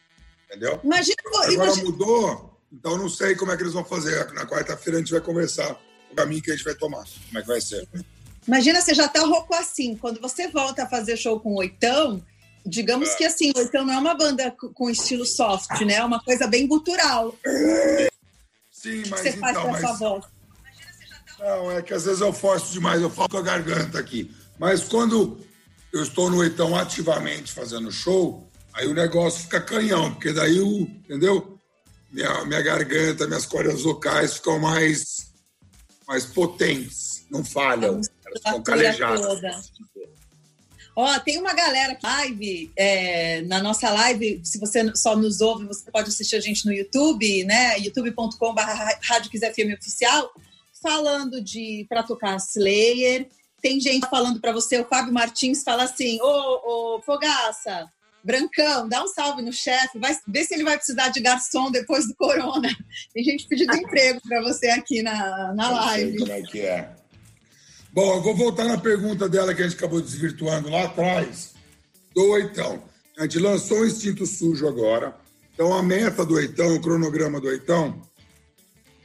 Entendeu? Imagina, Agora imagina... mudou, então não sei como é que eles vão fazer. Na quarta-feira a gente vai conversar o caminho que a gente vai tomar. Como é que vai ser. Imagina, você já tá rouco assim. Quando você volta a fazer show com o Oitão, digamos é. que assim, o Oitão não é uma banda com estilo soft, né? É uma coisa bem gutural. Sim, mas você então, faz com a sua voz. Não, é que às vezes eu forço demais, eu falo com a garganta aqui. Mas quando eu estou no Oitão ativamente fazendo show, Aí o negócio fica canhão, porque daí o, entendeu? Minha, minha garganta, minhas cordas vocais ficam mais, mais potentes, não falham, elas ficam calejadas. Ó, tem uma galera live, é, na nossa live, se você só nos ouve, você pode assistir a gente no YouTube, né? youtube.com.br Rádio Oficial, falando de para tocar Slayer. Tem gente falando para você, o Fábio Martins fala assim: ô, ô Fogaça, Brancão, dá um salve no chefe, vai ver se ele vai precisar de garçom depois do corona. Tem gente pedindo emprego para você aqui na, na live. como é que é. Bom, eu vou voltar na pergunta dela que a gente acabou desvirtuando lá atrás, do Oitão. A gente lançou o Instinto Sujo agora. Então, a meta do Oitão, o cronograma do Oitão,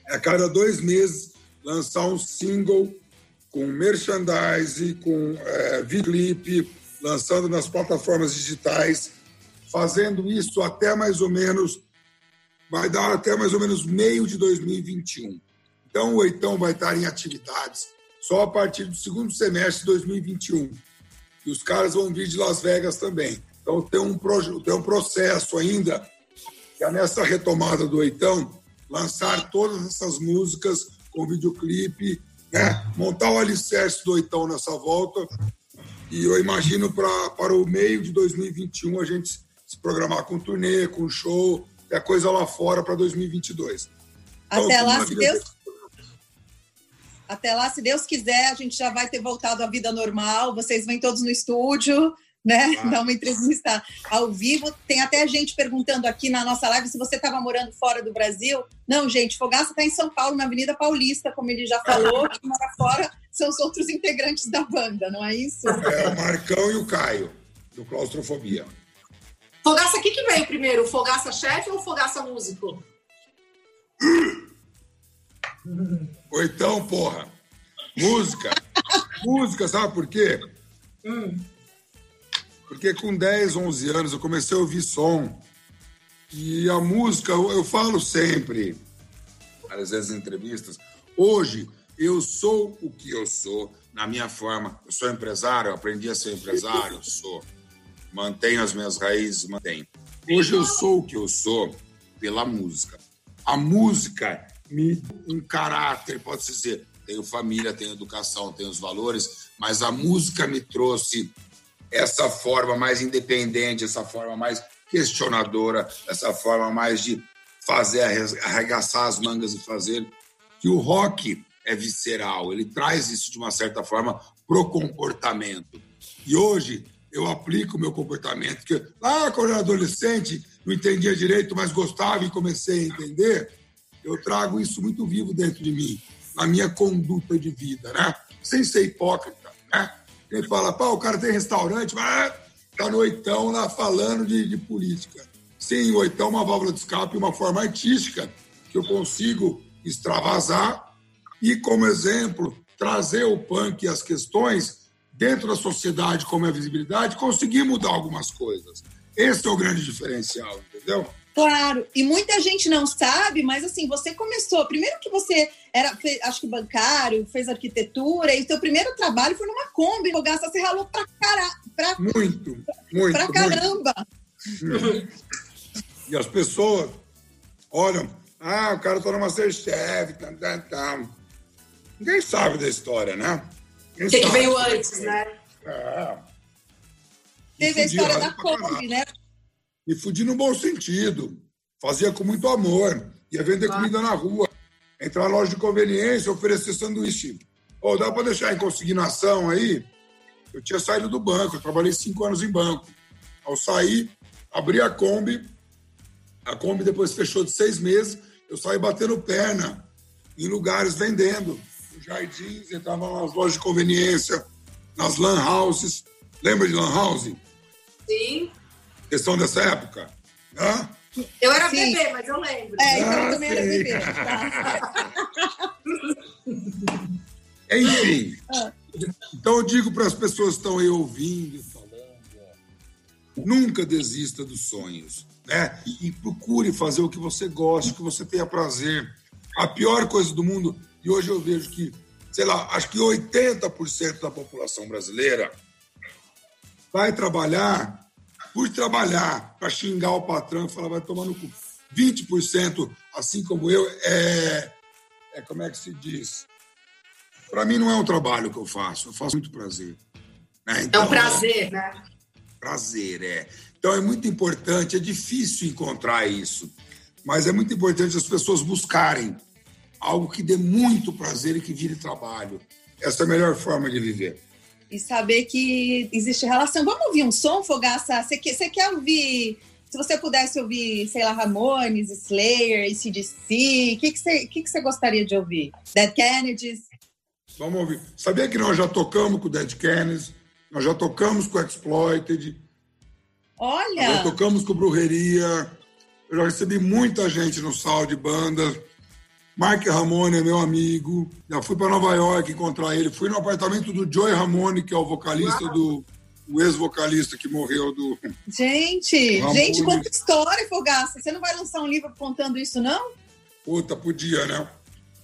é a cada dois meses lançar um single com merchandise, com é, videoclipe, lançando nas plataformas digitais, fazendo isso até mais ou menos, vai dar até mais ou menos meio de 2021. Então, o Oitão vai estar em atividades só a partir do segundo semestre de 2021. E os caras vão vir de Las Vegas também. Então tem um, tem um processo ainda, que é nessa retomada do Oitão, lançar todas essas músicas com videoclipe, né? montar o alicerce do Oitão nessa volta. E eu imagino pra, para o meio de 2021 a gente se programar com turnê, com show, é coisa lá fora para 2022. Até então, lá, se Deus até lá, se Deus quiser, a gente já vai ter voltado à vida normal. Vocês vêm todos no estúdio, né? Ah. Dar uma entrevista ao vivo. Tem até gente perguntando aqui na nossa live se você estava morando fora do Brasil. Não, gente, Fogaça está em São Paulo, na Avenida Paulista, como ele já falou. Quem mora fora são os outros integrantes da banda, não é isso? É, o Marcão e o Caio, do Claustrofobia. Fogaça, o que, que veio primeiro? Fogaça chefe ou Fogaça músico? Ou então, porra, música. música, sabe por quê? Hum. Porque com 10, 11 anos eu comecei a ouvir som. E a música, eu, eu falo sempre, várias vezes em entrevistas, hoje eu sou o que eu sou, na minha forma. Eu sou empresário, aprendi a ser empresário, sou. Mantenho as minhas raízes, mantenho. Hoje eu sou o que eu sou pela música. A música me um caráter, pode-se dizer. Tenho família, tenho educação, tenho os valores, mas a música me trouxe essa forma mais independente, essa forma mais questionadora, essa forma mais de fazer, arregaçar as mangas e fazer. Que o rock é visceral, ele traz isso de uma certa forma pro comportamento. E hoje eu aplico o meu comportamento, que lá quando eu era adolescente, não entendia direito, mas gostava e comecei a entender eu trago isso muito vivo dentro de mim, na minha conduta de vida, né? Sem ser hipócrita, né? Quem fala, pá, o cara tem restaurante, mas tá no oitão lá falando de, de política. Sim, o oitão é uma válvula de escape, uma forma artística que eu consigo extravasar e, como exemplo, trazer o punk e as questões dentro da sociedade como é a visibilidade, conseguir mudar algumas coisas. Esse é o grande diferencial, entendeu? Claro, e muita gente não sabe, mas assim, você começou, primeiro que você era, fez, acho que bancário, fez arquitetura, e seu primeiro trabalho foi numa Kombi, o Gasta, você ralou pra caralho. Muito, muito. Pra caramba. Muito. E as pessoas olham, ah, o cara tá no Masterchef, tá, tá, tá. Ninguém sabe da história, né? O que, que, veio antes, né? É. Teve a história da Kombi, né? Me fudi no bom sentido. Fazia com muito amor. Ia vender comida na rua. Entrar na loja de conveniência, oferecer sanduíche. Ou oh, dá para deixar em consignação aí? Eu tinha saído do banco, eu trabalhei cinco anos em banco. Ao sair, abri a Kombi. A Kombi depois fechou de seis meses. Eu saí batendo perna em lugares vendendo. Nos jardins, entrava nas lojas de conveniência, nas lan houses. Lembra de lan house? Sim. Vocês são dessa época? Hã? Eu era sim. bebê, mas eu lembro. É, então ah, eu também sim. era bebê. Tá. Enfim. Ah. Então eu digo para as pessoas que estão aí ouvindo e falando, nunca desista dos sonhos, né? E procure fazer o que você gosta, o que você tenha prazer. A pior coisa do mundo, e hoje eu vejo que, sei lá, acho que 80% da população brasileira vai trabalhar por trabalhar para xingar o patrão e falar, vai tomar no cu. 20%, assim como eu, é, é como é que se diz? Para mim não é um trabalho que eu faço, eu faço muito prazer. Né? Então, é um prazer, né? Prazer, é. Então é muito importante, é difícil encontrar isso, mas é muito importante as pessoas buscarem algo que dê muito prazer e que vire trabalho. Essa é a melhor forma de viver. E saber que existe relação. Vamos ouvir um som, Fogaça? Você quer, você quer ouvir se você pudesse ouvir, sei lá, Ramones, Slayer, ACDC, o que, que, você, que, que você gostaria de ouvir? Dead Kennedys? Vamos ouvir. Sabia que nós já tocamos com o Dead Kennedys, nós já tocamos com o Exploited. Olha! Nós já tocamos com Brujeria. Eu já recebi muita gente no sal de bandas. Mark Ramone é meu amigo. Já fui para Nova York encontrar ele. Fui no apartamento do Joey Ramone, que é o vocalista Uau. do o ex-vocalista que morreu do. Gente, gente, quanta história, Fogaça. Você não vai lançar um livro contando isso, não? Puta, podia, né?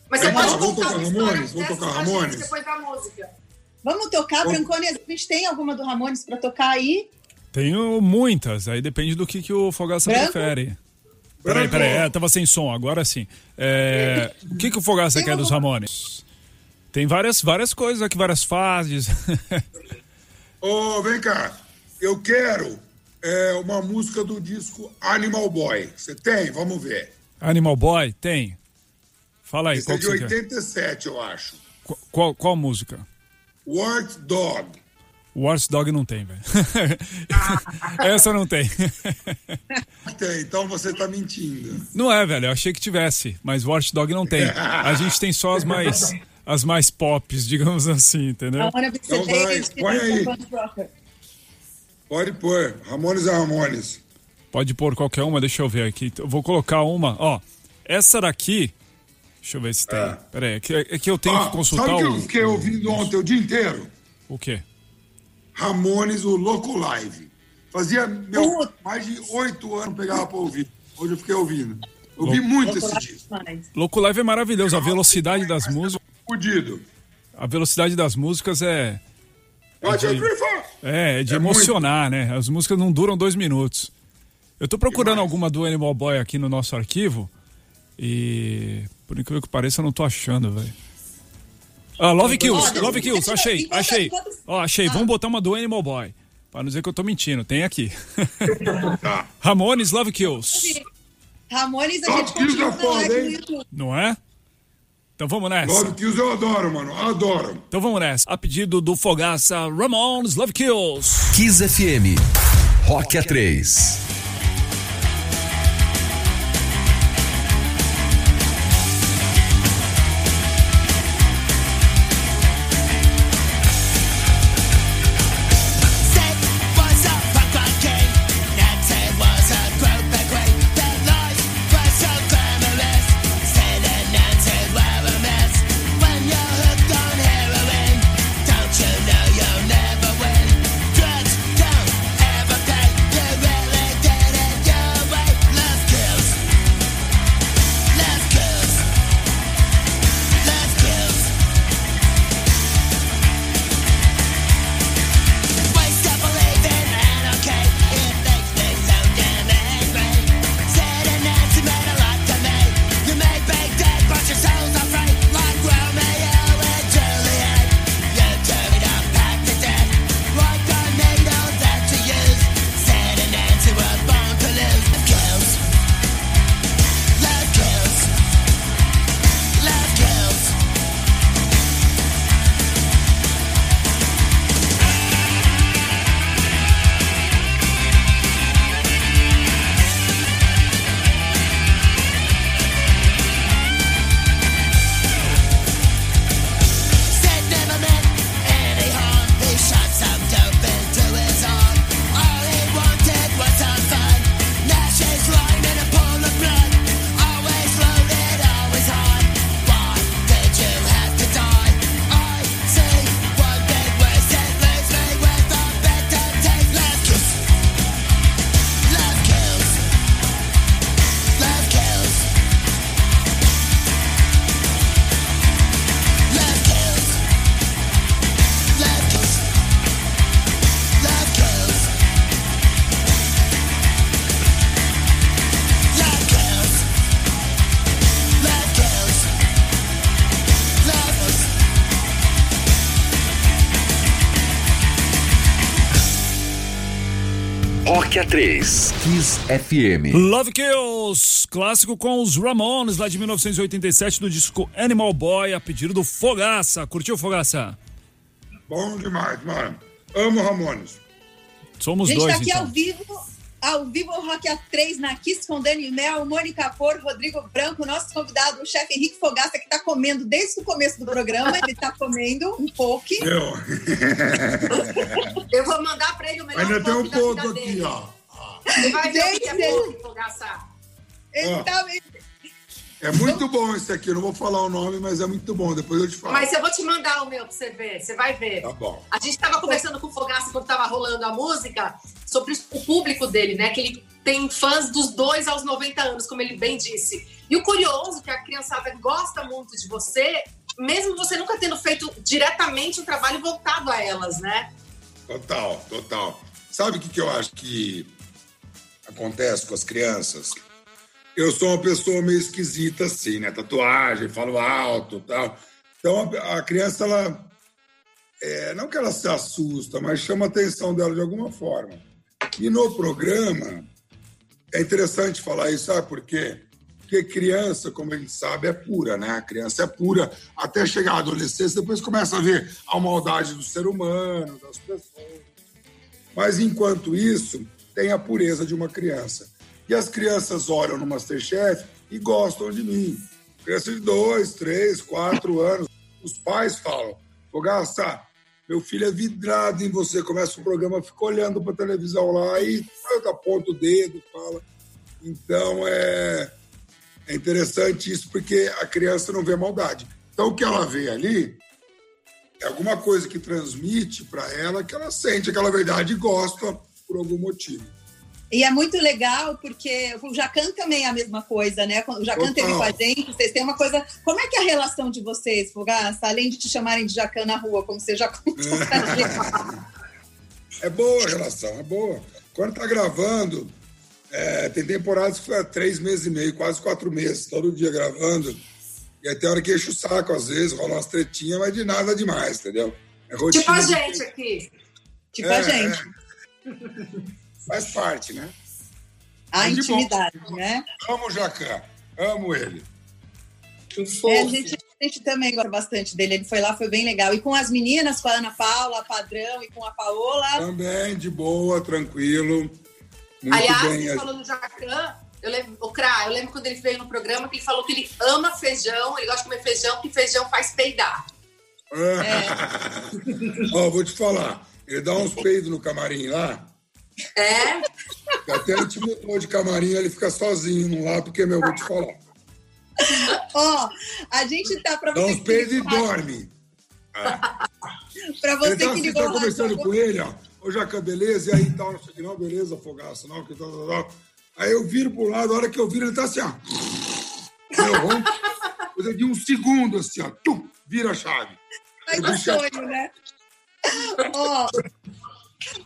Mas você pode vamos tocar Ramones? Vamos tocar Ramones? Depois da música. Vamos tocar, vamos... Brancone, a gente tem alguma do Ramones para tocar aí? Tenho muitas, aí depende do que, que o Fogaça Branco? prefere. Peraí, peraí, é, tava sem som, agora sim. É, o que, que o Fogaça quer dos Ramones? Tem várias, várias coisas aqui, várias fases. Ô, oh, vem cá. Eu quero é, uma música do disco Animal Boy. Você tem? Vamos ver. Animal Boy? Tem. Fala aí, Esse qual é de 87, quer? eu acho. Qual, qual, qual música? Wart Dog. Wars Dog não tem, velho. Essa não tem. tem, então você tá mentindo. Não é, velho. Eu achei que tivesse, mas Wars Dog não tem. A gente tem só as mais as mais pops, digamos assim, entendeu? Então vai, põe aí. Pode pôr. Ramones é Ramones. Pode pôr qualquer uma, deixa eu ver aqui. Eu vou colocar uma, ó. Essa daqui. Deixa eu ver se tem. É. Pera aí, é que, é que eu tenho ah, que consultar sabe o. que eu fiquei ouvindo ontem o dia inteiro? O quê? Ramones, o Loco Live. Fazia meu, mais de oito anos pegava pra ouvir. Hoje eu fiquei ouvindo. Ouvi Louco... muito esse disco. Loco Live é maravilhoso, a velocidade das músicas fudido. A velocidade das músicas é. É de, é, é de é emocionar, muito. né? As músicas não duram dois minutos. Eu tô procurando alguma do Animal Boy aqui no nosso arquivo e. Por incrível que pareça, eu não tô achando, velho. Ah, Love Kills, Love Kills, achei, achei. Ó, achei. Vamos botar uma do Animal Boy. Pra não dizer que eu tô mentindo, tem aqui. Tá. Ramones, Love Kills. Ramones, a gente continua no Não é? Então vamos nessa. Love Kills eu adoro, mano. Adoro. Então vamos nessa. A pedido do Fogaça Ramones Love Kills. Kiss FM. Rock A3. Rock A3, Kiss FM. Love Kills, clássico com os Ramones lá de 1987 do disco Animal Boy, a pedido do Fogaça. Curtiu, Fogaça? Bom demais, mano. Amo Ramones. Somos Gente, dois, tá aqui então. ao vivo, ao vivo Rock A3 na Kiss com Dani Mel, Mônica Por, Rodrigo Branco, nosso convidado, o chefe Henrique Fogaça, que tá comendo desde o começo do programa, ele tá comendo um pouco. Eu. Eu vou mandar pra ele o melhor Ainda tem um ponto aqui, dele. ó. Você vai ver o que é tá É muito bom esse aqui. Eu não vou falar o nome, mas é muito bom. Depois eu te falo. Mas eu vou te mandar o meu pra você ver, você vai ver. Tá bom. A gente estava conversando com o Fogaça quando estava rolando a música sobre o público dele, né? Que ele tem fãs dos dois aos 90 anos, como ele bem disse. E o curioso é que a criançada gosta muito de você, mesmo você nunca tendo feito diretamente um trabalho voltado a elas, né? Total, total. Sabe o que, que eu acho que acontece com as crianças? Eu sou uma pessoa meio esquisita, assim, né? Tatuagem, falo alto tal. Então a, criança, ela. é, não que ela se assusta, mas chama a atenção dela de alguma forma. E no programa, é interessante falar isso, sabe por quê? Porque criança, como a gente sabe, é pura, né? A criança é pura até chegar à adolescência, depois começa a ver a maldade do ser humano, das pessoas. Mas enquanto isso, tem a pureza de uma criança. E as crianças olham no Masterchef e gostam de mim. Criança de dois, três, quatro anos. Os pais falam: Fogaça, meu filho é vidrado em você. Começa o programa, fica olhando para a televisão lá e aponta o dedo, fala. Então é, é interessante isso porque a criança não vê maldade. Então o que ela vê ali é alguma coisa que transmite para ela que ela sente aquela verdade e gosta por algum motivo. E é muito legal porque o Jacan também é a mesma coisa, né? O Jacan teve com a gente, vocês têm uma coisa. Como é que é a relação de vocês, Fogaça? Além de te chamarem de Jacan na rua, como você já contou gente. É boa a relação, é boa. Quando tá gravando, é, tem temporadas que foi três meses e meio, quase quatro meses, todo dia gravando. E aí tem hora que enche o saco, às vezes, rola umas tretinhas, mas de nada demais, entendeu? É rotina Tipo a gente aqui. Tipo É, a gente. é. Faz parte, né? A Mas de bom. intimidade, né? Amo o Jacan, amo ele. É, a, fofo. gente, a gente também gosta bastante dele. Ele foi lá, foi bem legal. E com as meninas, com a Ana Paula, a Padrão e com a Paola. Também, de boa, tranquilo. Muito Aliás, bem. você falou do Jacan, eu lembro, o Cra, eu lembro quando ele veio no programa que ele falou que ele ama feijão, ele gosta de comer feijão, que feijão faz peidar. Ó, vou te falar. Ele dá uns peidos no camarim lá. É? Até ele te mudou de camarim, ele fica sozinho lá, porque, meu, vou te falar. Ó, a gente tá pra Dá você uns que peidos e dorme. Pra Ele você tá, que ligou tá conversando com ele, ó. Ô, Jacan, beleza? E aí, tal, não sei que, não, beleza, fogaço, não, que tal, tal, tal. Aí eu viro pro lado, a hora que eu viro, ele tá assim, ó. Rom- coisa de um segundo, assim, ó. Tum, vira a chave. Bicho é- sonho, né? Ó,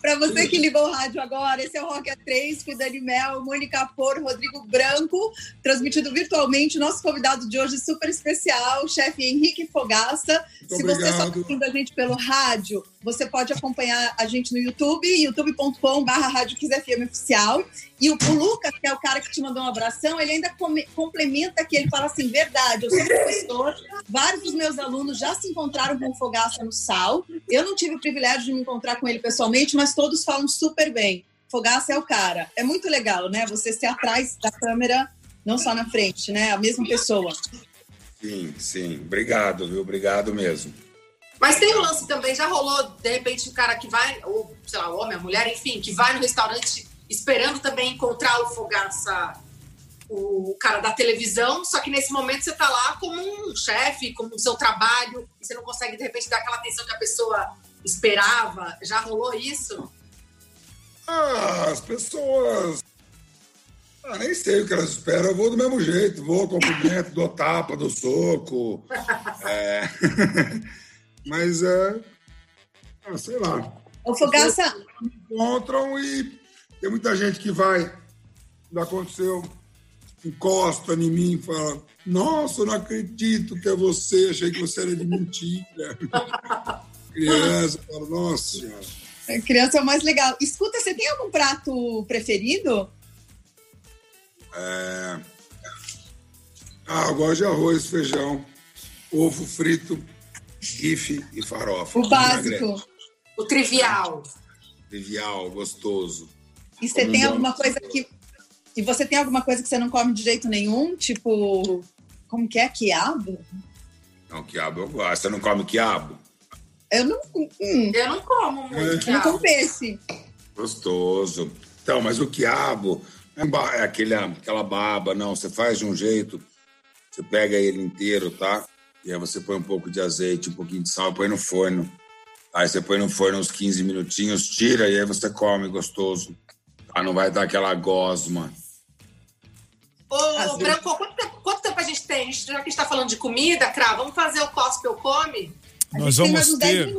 pra você que ligou o rádio agora, esse é o Rock A3 com Dani Mel, Mônica Por, Rodrigo Branco, transmitido virtualmente. Nosso convidado de hoje super especial, o chefe Henrique Fogaça. Muito Se você está obrigado. ouvindo a gente pelo rádio, você pode acompanhar a gente no YouTube, youtube.com.br Rádio Oficial. E o, o Lucas, que é o cara que te mandou um abração, ele ainda come- complementa que ele fala assim, verdade, eu sou professor, vários dos meus alunos já se encontraram com o Fogaça no SAL. Eu não tive o privilégio de me encontrar com ele pessoalmente, mas todos falam super bem. Fogaça é o cara. É muito legal, né? Você ser atrás da câmera, não só na frente, né? A mesma pessoa. Sim, sim. Obrigado, viu? Obrigado mesmo. Mas tem um lance também, já rolou, de repente, o cara que vai, ou sei lá, o homem, a mulher, enfim, que vai no restaurante esperando também encontrar o Fogaça, o cara da televisão, só que nesse momento você tá lá como um chefe, como o seu trabalho, e você não consegue, de repente, dar aquela atenção que a pessoa esperava. Já rolou isso? Ah, as pessoas. Ah, nem sei o que elas esperam. Eu vou do mesmo jeito. Vou, cumprimento, dou tapa, dou soco. É... Mas é. Ah, sei lá. O Fogaça, Encontram e tem muita gente que vai. Já aconteceu. Encosta em mim e fala: Nossa, eu não acredito que é você. Achei que você era de mentira. Criança, fala: Nossa senhora. A criança é o mais legal. Escuta, você tem algum prato preferido? É... Ah, eu gosto de arroz, feijão, ovo frito, bife e farofa. O básico. O trivial. Trivial, gostoso. E você tem alguma coisa que. E você tem alguma coisa que você não come de jeito nenhum? Tipo. Como que é? Quiabo? Não, quiabo eu gosto. Você não come quiabo? Eu não. Hum. Eu não como muito. Eu não como peixe. Gostoso. Então, mas o quiabo é aquele, aquela baba, não. Você faz de um jeito, você pega ele inteiro, tá? E aí você põe um pouco de azeite, um pouquinho de sal, põe no forno. Aí você põe no forno uns 15 minutinhos, tira e aí você come gostoso. Ah, não vai dar aquela gosma. Ô, Branco, quanto tempo, quanto tempo, a gente tem? Já que a gente está falando de comida, Cra, vamos fazer o cospe ou come? Nós vamos ter.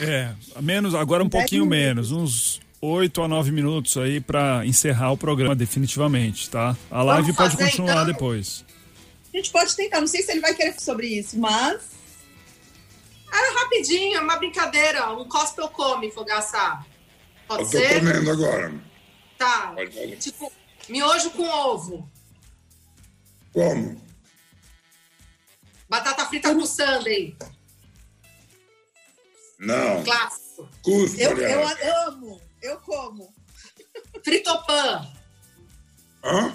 É, menos, agora um pouquinho menos, uns 8 a 9 minutos aí para encerrar o programa definitivamente, tá? A live pode continuar então? depois. A gente pode tentar, não sei se ele vai querer sobre isso, mas. Era rapidinho, uma brincadeira, um cospe ou come, Fogaça. Pode Eu tô ser? comendo agora. Tá. Tipo, miojo com ovo. Como? Batata frita com sundae. Não. Clássico. Custa, eu, eu amo, eu como. Fritopan. Hã?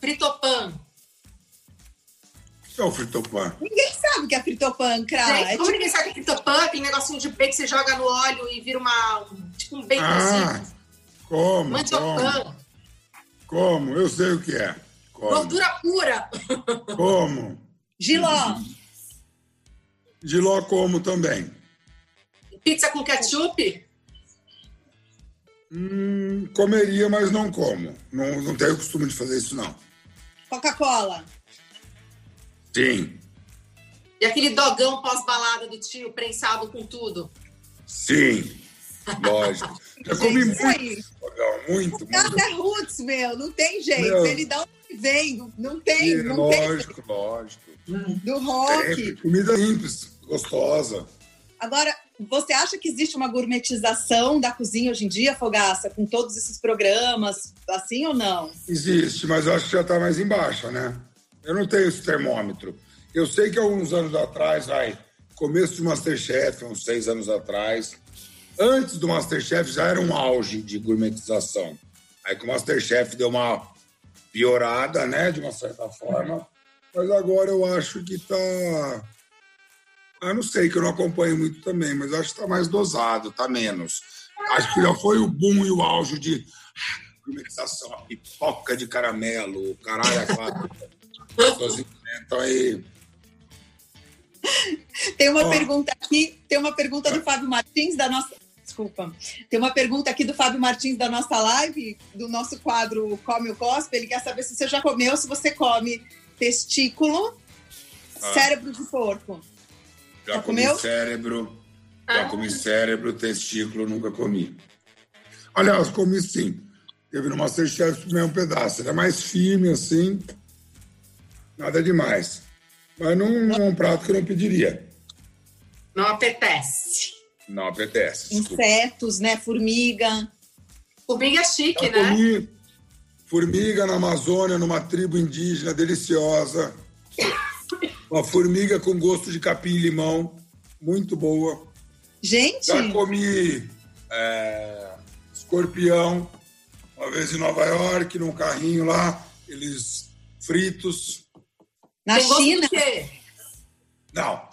Fritopan. O que é o fritopan? Ninguém sabe o que é fritopan. Gente, é como tipo... ninguém sabe o que é fritopan? Aquele negocinho de bacon que você joga no óleo e vira uma... Tipo um baconzinho. Ah, como? Mandiocan. Como? como? Eu sei o que é. Como? Gordura pura. Como? Giló. Giló como também. Pizza com ketchup? Hum, comeria, mas não como. Não, não tenho costume de fazer isso, não. Coca-Cola? Sim. E aquele dogão pós-balada do tio, prensado com tudo? Sim, lógico. Eu comi muito dogão, muito, o muito. é roots, meu, não tem jeito. Meu... Ele dá onde vem, não tem. Sim, não lógico, tem. lógico. Do rock. É, comida simples, gostosa. Agora, você acha que existe uma gourmetização da cozinha hoje em dia, Fogaça, com todos esses programas, assim ou não? Existe, mas eu acho que já está mais embaixo, né? Eu não tenho esse termômetro. Eu sei que alguns anos atrás, aí, começo de Masterchef, uns seis anos atrás, antes do Masterchef já era um auge de gourmetização. Aí que o Masterchef deu uma piorada, né, de uma certa forma. Mas agora eu acho que está ah, não sei, que eu não acompanho muito também, mas acho que está mais dosado, está menos. Acho que já foi o boom e o auge de gourmetização, a pipoca de caramelo, caralho, a. Pessoas inventam aí. Tem uma oh. pergunta aqui, tem uma pergunta do Fábio Martins da nossa. Desculpa. Tem uma pergunta aqui do Fábio Martins da nossa live, do nosso quadro Come o Cospe. Ele quer saber se você já comeu, se você come testículo, ah. cérebro de porco. Já, já comi comeu? cérebro, já ah. comi cérebro, testículo, nunca comi. Aliás, comi sim. Teve no Masterchef o mesmo pedaço. Era mais firme assim, nada demais. Mas não, não é um prato que eu não pediria. Não apetece. Não apetece. Insetos, né? Formiga. Formiga é chique, eu né? Comi formiga na Amazônia, numa tribo indígena deliciosa. Uma formiga com gosto de capim e limão, muito boa. Gente! Já comi é, escorpião, uma vez em Nova York, num carrinho lá, eles fritos. Na Tem China? Não,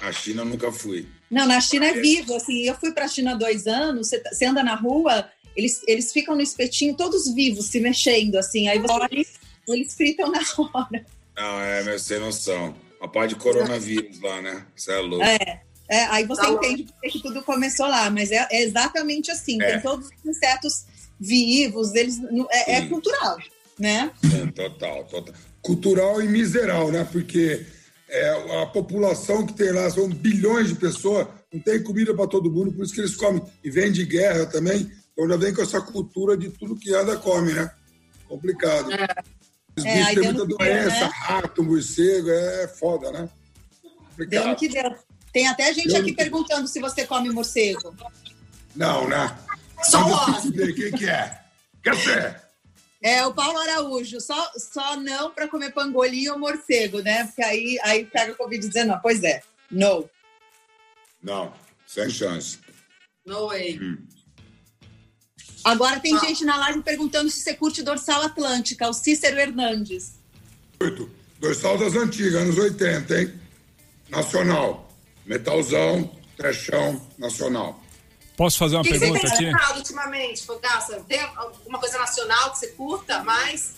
na China eu nunca fui. Não, na China é vivo, assim, eu fui para a China há dois anos, você, você anda na rua, eles, eles ficam no espetinho todos vivos, se mexendo, assim, aí você olha, eles fritam na hora. Não, é, mas sem noção. Uma pá de coronavírus lá, né? Você é louco. É, é aí você tá entende por que tudo começou lá, mas é, é exatamente assim. É. Tem todos os insetos vivos, eles é, é cultural, né? É, total, total. Cultural e miseral, né? Porque é, a população que tem lá são bilhões de pessoas, não tem comida para todo mundo, por isso que eles comem. E vem de guerra também, então já vem com essa cultura de tudo que anda come, né? Complicado. É. Os é, bichos têm muita doença, né? rato, morcego, é foda, né? Complicado. Deu no que deu. Tem até gente deu aqui perguntando se você come morcego. Não, né? Só o Quem que é? Quer ser? É o Paulo Araújo, só, só não para comer pangolim ou morcego, né? Porque aí, aí pega o Covid-19. Pois é, no. Não, sem chance. No way. Hum. Agora tem ah. gente na live perguntando se você curte dorsal Atlântica, o Cícero Hernandes. Curto. Dorsal das antigas, anos 80, hein? Nacional. Metalzão, trechão, nacional. Posso fazer uma que pergunta que você tem aqui? ultimamente, Fogaça? Tem alguma coisa nacional que você curta mais?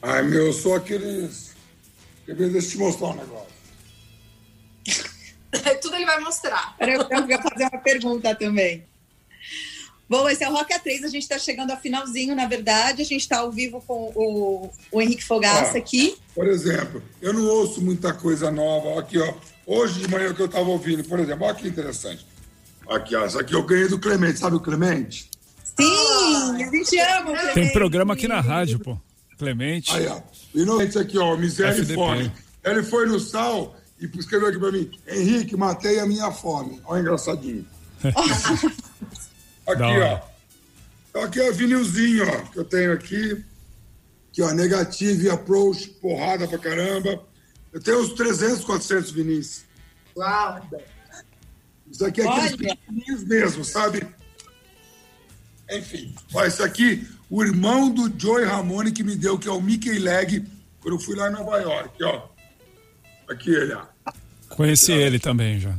Ai, meu, eu sou aqueles. Deixa eu te mostrar um negócio. Tudo ele vai mostrar. Eu, eu ia fazer uma pergunta também. Bom, esse é o Rock A3, a gente está chegando ao finalzinho, na verdade. A gente está ao vivo com o, o Henrique Fogaça ah, aqui. Por exemplo, eu não ouço muita coisa nova. Aqui, ó. Hoje de manhã que eu estava ouvindo, por exemplo, olha que interessante. Aqui, ó, essa aqui eu ganhei do Clemente, sabe o Clemente? Sim, a gente ama o Clemente. Tem programa aqui na rádio, pô. Clemente. Aí, ó. Inocente aqui, ó, miséria FDP. e fome. Ele foi no sal e escreveu aqui pra mim, Henrique, matei a minha fome. Olha engraçadinho. aqui, ó. Então, aqui é o vinilzinho, ó, que eu tenho aqui. Aqui, ó, Negative Approach, porrada pra caramba. Eu tenho uns 300, 400 vinis. Uau! Isso aqui é aqueles pequenininhos mesmo, sabe? Enfim, olha, isso aqui, o irmão do Joey Ramone que me deu, que é o Mickey Leg, quando eu fui lá em Nova York, ó. Aqui ele, ó. Conheci ele também já.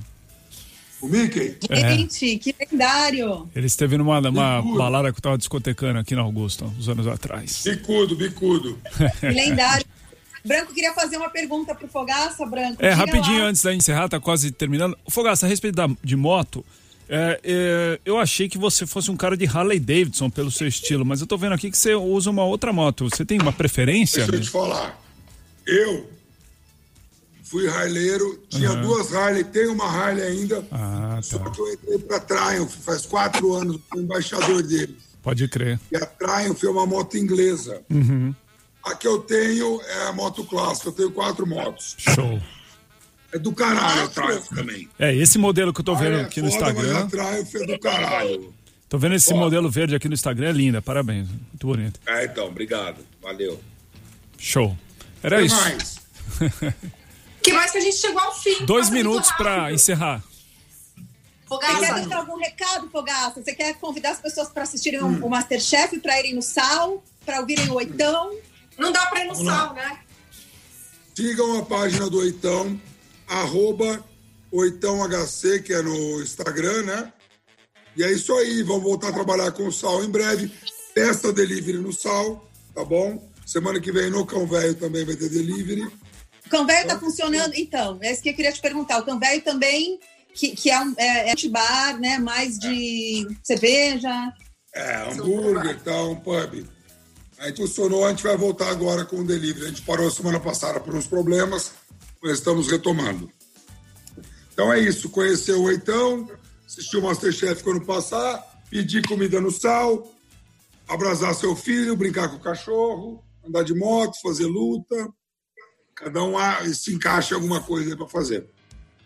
O Mickey? Gente, é. que lendário! Ele esteve numa uma balada que eu tava discotecando aqui na Augusta, uns anos atrás. Bicudo, bicudo. Que lendário. Branco, queria fazer uma pergunta pro Fogaça, Branco. É, rapidinho lá. antes da encerrar, tá quase terminando. Fogaça, a respeito da, de moto, é, é, eu achei que você fosse um cara de Harley Davidson pelo seu estilo, mas eu tô vendo aqui que você usa uma outra moto. Você tem uma preferência? Deixa eu te falar. Eu fui harleiro, tinha uhum. duas Harley, tenho uma Harley ainda. Ah, tá. Só que eu entrei pra Triumph faz quatro anos, fui embaixador dele. Pode crer. E a Triumph é uma moto inglesa. Uhum. A que eu tenho é a moto clássica, eu tenho quatro motos. Show. É do caralho a Triumph também. É, esse modelo que eu tô vendo é aqui no Instagram. Mas a Triumph é do caralho. Tô vendo esse foda. modelo verde aqui no Instagram, é linda, parabéns. Muito bonito. É, então, obrigado. Valeu. Show. Era que isso. Mais? que mais que a gente chegou ao fim? Dois minutos para encerrar. Fogaça. Você quer deixar algum recado, Fogaça? Você quer convidar as pessoas para assistirem hum. o Masterchef, para irem no sal, para ouvirem o Oitão? Não dá para ir no sal, né? Sigam a página do Oitão, arroba OitãoHC, que é no Instagram, né? E é isso aí, vamos voltar a trabalhar com o sal em breve. Testa delivery no sal, tá bom? Semana que vem no Cão Velho também vai ter delivery. O Cão Velho tá funcionando? Então, é isso que eu queria te perguntar. O Cão Velho também, que, que é um é, é bar, né? Mais de é. cerveja. É, hambúrguer e tal, um pub. Aí funcionou, a gente vai voltar agora com o delivery. A gente parou semana passada por uns problemas, mas estamos retomando. Então é isso, conhecer o Eitão, assistir o Masterchef quando passar, pedir comida no sal, abraçar seu filho, brincar com o cachorro, andar de moto, fazer luta. Cada um se encaixa em alguma coisa para fazer.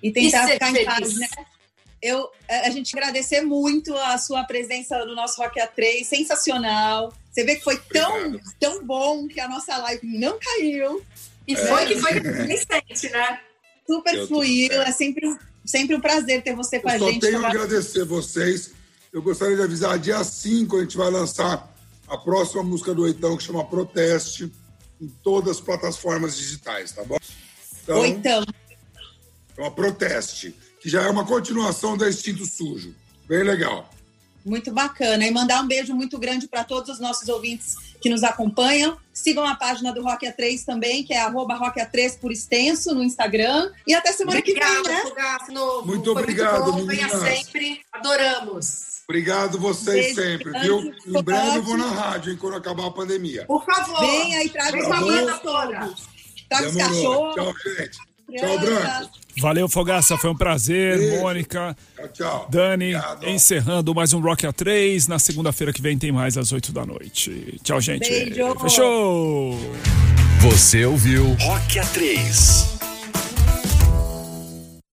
E tentar e ficar feliz. em paz, né? Eu, a gente agradecer muito a sua presença no nosso Rock A3, sensacional. Você vê que foi tão, tão bom que a nossa live não caiu. E foi é. que foi consistente, né? Super eu fluido. Tô... É sempre, sempre um prazer ter você com eu a gente. Eu tenho que agradecer vocês. Eu gostaria de avisar, dia 5 a gente vai lançar a próxima música do Oitão, que chama Proteste, em todas as plataformas digitais, tá bom? Então, Oitão. É uma Proteste, que já é uma continuação da Instinto Sujo. Bem legal. Muito bacana. E mandar um beijo muito grande para todos os nossos ouvintes que nos acompanham. Sigam a página do Rock A3 também, que é arroba Rock A3 por extenso no Instagram. E até semana Obrigada, que vem, né? Novo. Muito Foi obrigado, muito bom. Venha sempre. Adoramos. Obrigado vocês beijo, sempre, viu? Em breve eu vou na rádio, hein, quando acabar a pandemia. Por favor. Venha e traga os banda toda. Traga os cachorros. Tchau, gente. Tchau, Branco. Valeu, Fogaça, foi um prazer. Beijo. Mônica, tchau, tchau. Dani, Obrigado. encerrando mais um Rock A3. Na segunda-feira que vem tem mais às 8 da noite. Tchau, gente. Beijo. Fechou. Você ouviu Rock A3.